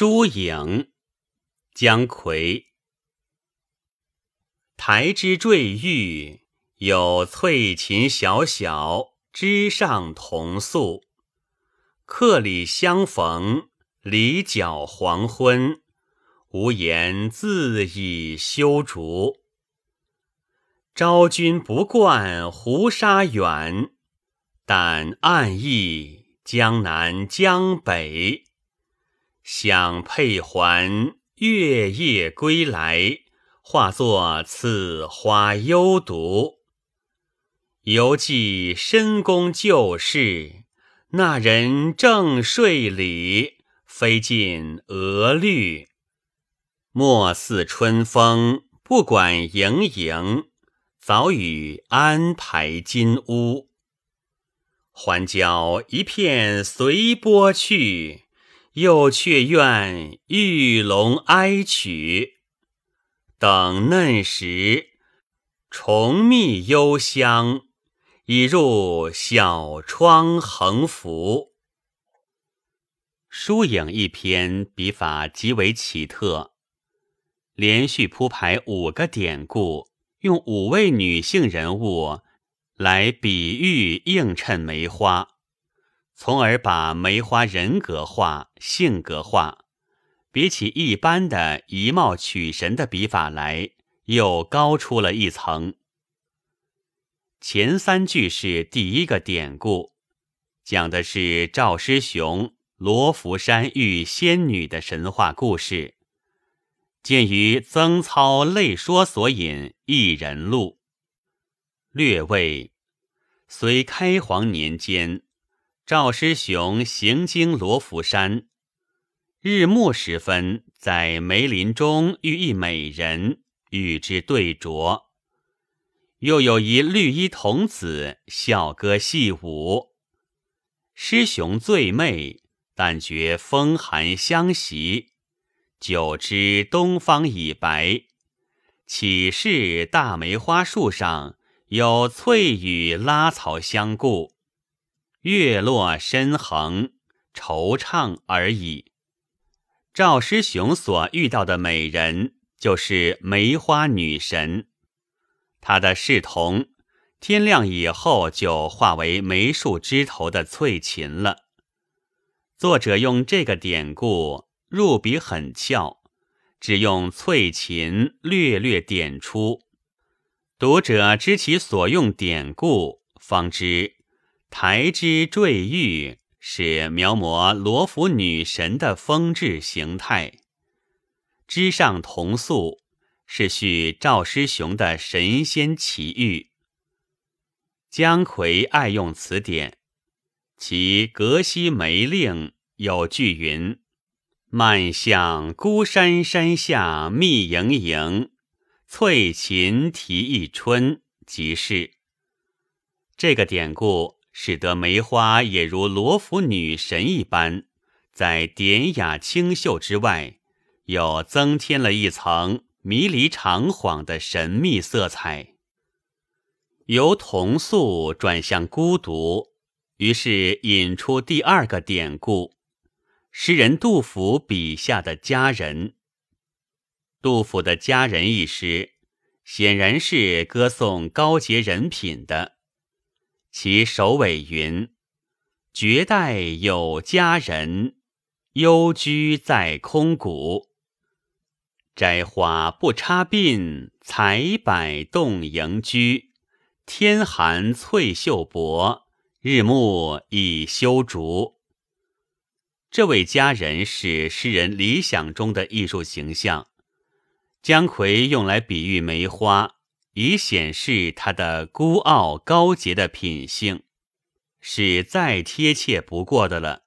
疏影，姜夔。台之坠玉，有翠禽小小，枝上同宿。客里相逢，离角黄昏。无言自已修竹。昭君不惯胡沙远，但暗忆江南江北。想佩环月夜归来，化作此花幽独。犹记深宫旧事，那人正睡里，飞尽鹅绿。莫似春风，不管盈盈，早与安排金屋。还教一片随波去。又却怨玉龙哀曲，等嫩时，重觅幽香，已入小窗横幅。疏影一篇笔法极为奇特，连续铺排五个典故，用五位女性人物来比喻映衬梅花。从而把梅花人格化、性格化，比起一般的以貌取神的笔法来，又高出了一层。前三句是第一个典故，讲的是赵师雄、罗浮山遇仙女的神话故事，见于曾操类说所引《异人录》，略谓隋开皇年间。赵师雄行经罗浮山，日暮时分，在梅林中遇一美人，与之对酌。又有一绿衣童子笑歌戏舞。师雄醉寐，但觉风寒相袭，久知东方已白，岂是大梅花树上有翠羽拉草相顾？月落深横，惆怅而已。赵师雄所遇到的美人，就是梅花女神。她的侍童，天亮以后就化为梅树枝头的翠琴了。作者用这个典故入笔很俏，只用翠琴略略点出，读者知其所用典故，方知。台之坠玉是描摹罗浮女神的风致形态，枝上同宿是叙赵师雄的神仙奇遇。姜夔爱用此典，其《格西梅令》有句云：“漫向孤山山下密盈盈，翠禽啼一春。”即是这个典故。使得梅花也如罗浮女神一般，在典雅清秀之外，又增添了一层迷离长恍的神秘色彩。由同宿转向孤独，于是引出第二个典故：诗人杜甫笔下的佳人。杜甫的佳人一诗，显然是歌颂高洁人品的。其首尾云：“绝代有佳人，幽居在空谷。摘花不插鬓，采柏动盈居。天寒翠袖薄，日暮已修竹。”这位佳人是诗人理想中的艺术形象，姜夔用来比喻梅花。以显示他的孤傲高洁的品性，是再贴切不过的了。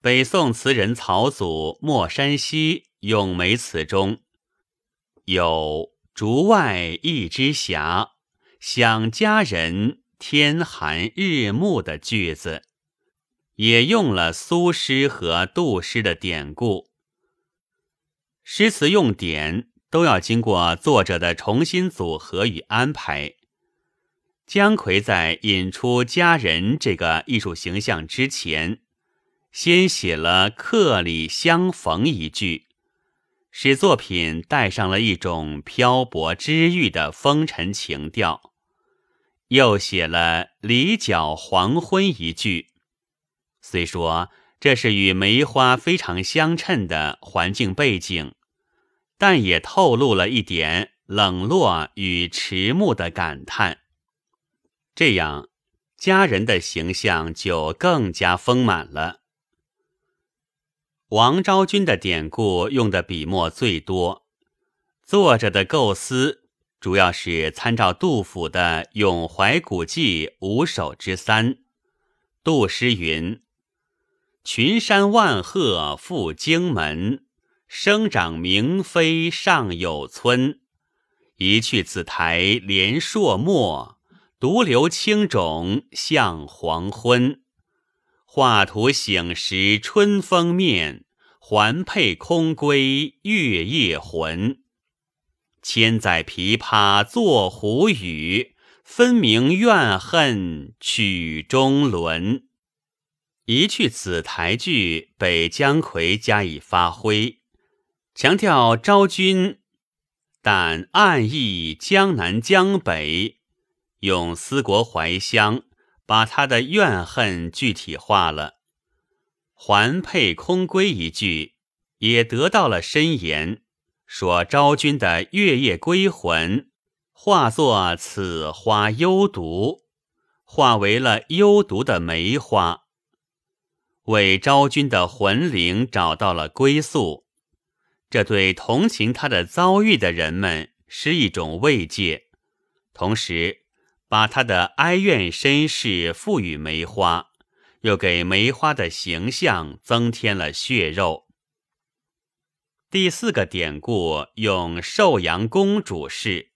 北宋词人曹祖《莫山西·咏梅词》中有“竹外一枝霞，想佳人天寒日暮”的句子，也用了苏诗和杜诗的典故。诗词用典。都要经过作者的重新组合与安排。姜夔在引出佳人这个艺术形象之前，先写了“客里相逢”一句，使作品带上了一种漂泊之欲的风尘情调；又写了“离角黄昏”一句，虽说这是与梅花非常相称的环境背景，但也透露了一点冷落与迟暮的感叹。这样，佳人的形象就更加丰满了。王昭君的典故用的笔墨最多，作者的构思主要是参照杜甫的《咏怀古迹》五首之三。杜诗云：“群山万壑赴荆门，生长明妃尚有村。一去紫台连朔漠。”独留青冢向黄昏，画图醒时春风面，环佩空归月夜魂。千载琵琶作胡语，分明怨恨曲中伦。一去此台剧北姜夔加以发挥，强调昭君，但暗意江南江北。用思国怀乡，把他的怨恨具体化了。环佩空归一句，也得到了深言，说昭君的月夜归魂，化作此花幽独，化为了幽独的梅花，为昭君的魂灵找到了归宿。这对同情他的遭遇的人们是一种慰藉，同时。把他的哀怨身世赋予梅花，又给梅花的形象增添了血肉。第四个典故用寿阳公主事。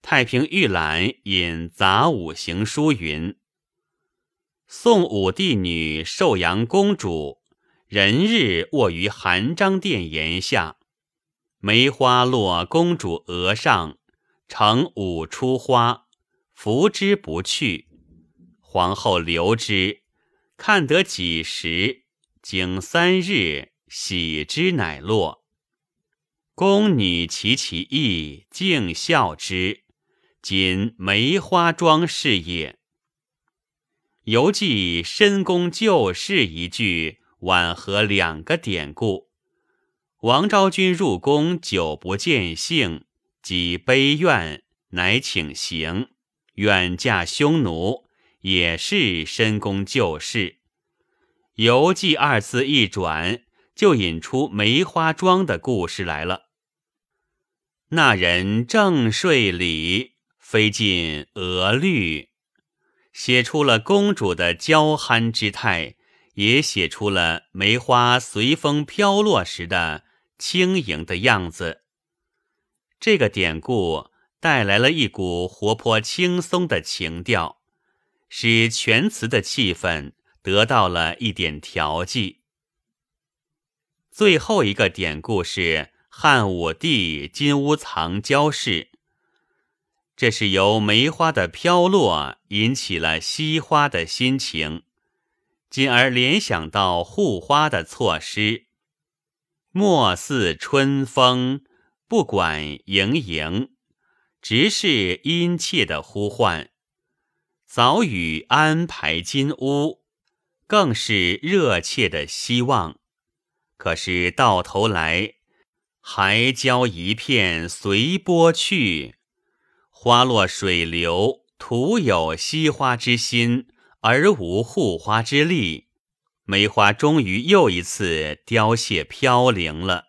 太平御览引杂五行书云：宋武帝女寿阳公主，人日卧于含章殿檐下，梅花落公主额上，成五出花。扶之不去，皇后留之，看得几时，经三日，喜之乃落。宫女其其意，敬笑之。今梅花妆是也。犹记深宫旧事一句，婉合两个典故。王昭君入宫久不见幸，即悲怨，乃请行。远嫁匈奴也是深宫旧事，游记二字一转，就引出梅花妆的故事来了。那人正睡里，飞进鹅绿，写出了公主的娇憨之态，也写出了梅花随风飘落时的轻盈的样子。这个典故。带来了一股活泼轻松的情调，使全词的气氛得到了一点调剂。最后一个典故是汉武帝金屋藏娇事，这是由梅花的飘落引起了惜花的心情，进而联想到护花的措施。莫似春风，不管盈盈。直是殷切的呼唤，早与安排金屋，更是热切的希望。可是到头来，还交一片随波去，花落水流，徒有惜花之心，而无护花之力。梅花终于又一次凋谢飘零了。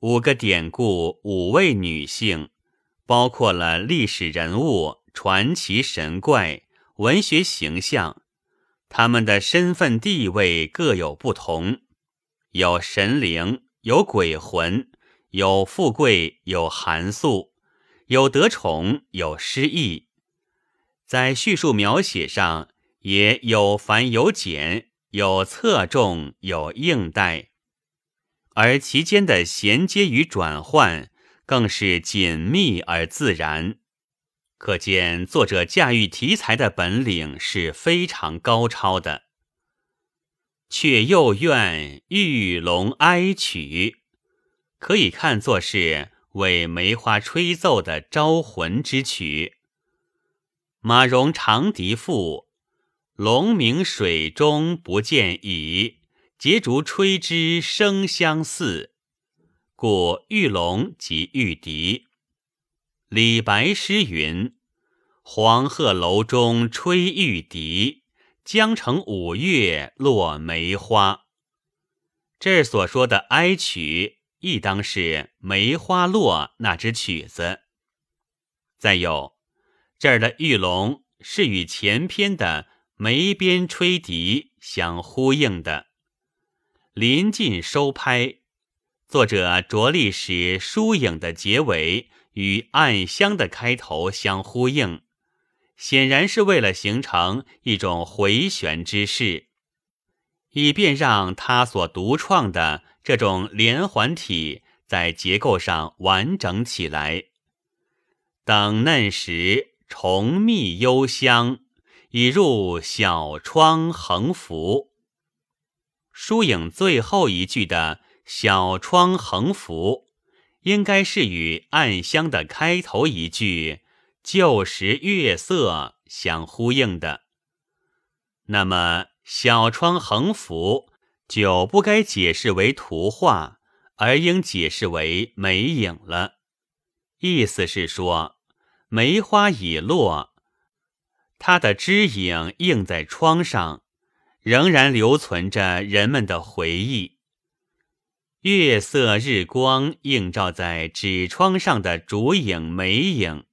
五个典故，五位女性。包括了历史人物、传奇神怪、文学形象，他们的身份地位各有不同，有神灵，有鬼魂，有富贵，有寒素，有得宠，有失意，在叙述描写上也有繁有简，有侧重，有应带，而其间的衔接与转换。更是紧密而自然，可见作者驾驭题材的本领是非常高超的。却又怨玉龙哀曲，可以看作是为梅花吹奏的招魂之曲。马融《长笛赋》：龙鸣水中不见蚁，结竹吹之声相似，故玉龙即玉笛。李白诗云：“黄鹤楼中吹玉笛。”江城五月落梅花，这所说的哀曲，亦当是梅花落那支曲子。再有，这儿的玉龙是与前篇的梅边吹笛相呼应的。临近收拍，作者着力使疏影的结尾与暗香的开头相呼应。显然是为了形成一种回旋之势，以便让他所独创的这种连环体在结构上完整起来。等嫩时，重觅幽香，已入小窗横幅。疏影最后一句的小窗横幅，应该是与暗香的开头一句。旧时月色相呼应的，那么小窗横幅就不该解释为图画，而应解释为梅影了。意思是说，梅花已落，它的枝影映在窗上，仍然留存着人们的回忆。月色日光映照在纸窗上的竹影梅影。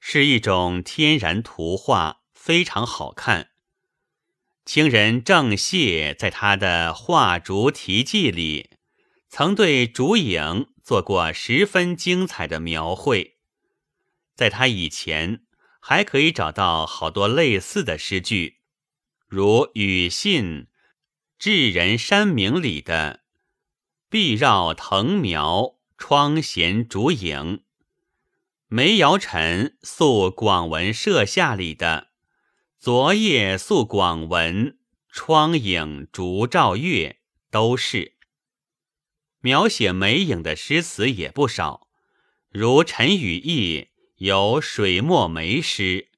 是一种天然图画，非常好看。清人郑燮在他的《画竹题记》里，曾对竹影做过十分精彩的描绘。在他以前，还可以找到好多类似的诗句，如庾信《智人山明》里的“碧绕藤苗，窗闲竹影”。梅尧臣宿广文舍下里的“昨夜宿广文，窗影烛照月”都是描写梅影的诗词也不少，如陈与义有水墨梅诗，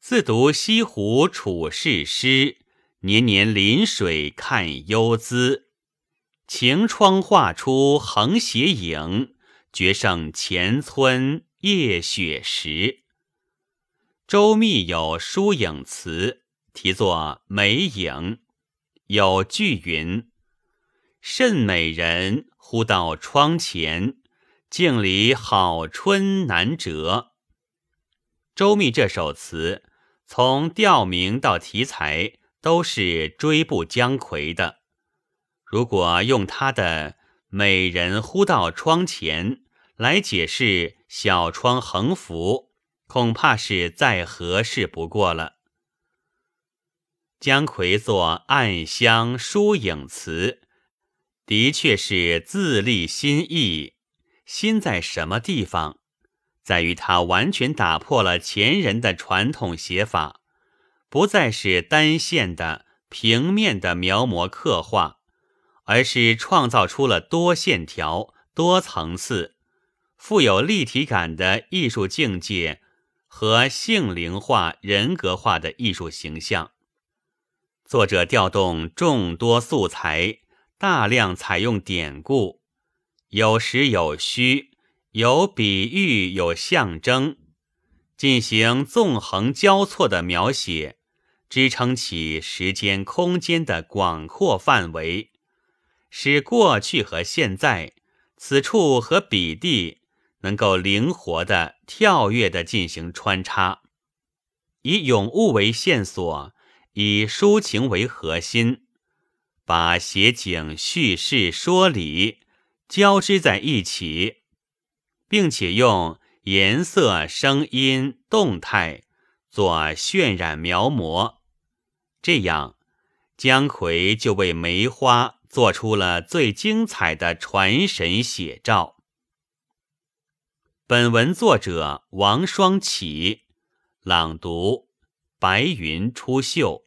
自读西湖处世诗，年年临水看幽姿，晴窗画出横斜影。绝胜前村夜雪时。周密有疏影词，题作《梅影》，有句云：“甚美人忽到窗前，镜里好春难折。”周密这首词，从调名到题材都是追步姜夔的。如果用他的“美人忽到窗前”，来解释小窗横幅，恐怕是再合适不过了。姜夔作暗香疏影词，的确是自立新意。新在什么地方？在于他完全打破了前人的传统写法，不再是单线的平面的描摹刻画，而是创造出了多线条、多层次。富有立体感的艺术境界和性灵化、人格化的艺术形象。作者调动众多素材，大量采用典故，有实有虚，有比喻有象征，进行纵横交错的描写，支撑起时间空间的广阔范围，使过去和现在、此处和彼地。能够灵活的、跳跃的进行穿插，以咏物为线索，以抒情为核心，把写景、叙事、说理交织在一起，并且用颜色、声音、动态做渲染描摹，这样姜夔就为梅花做出了最精彩的传神写照。本文作者王双起，朗读：白云出岫。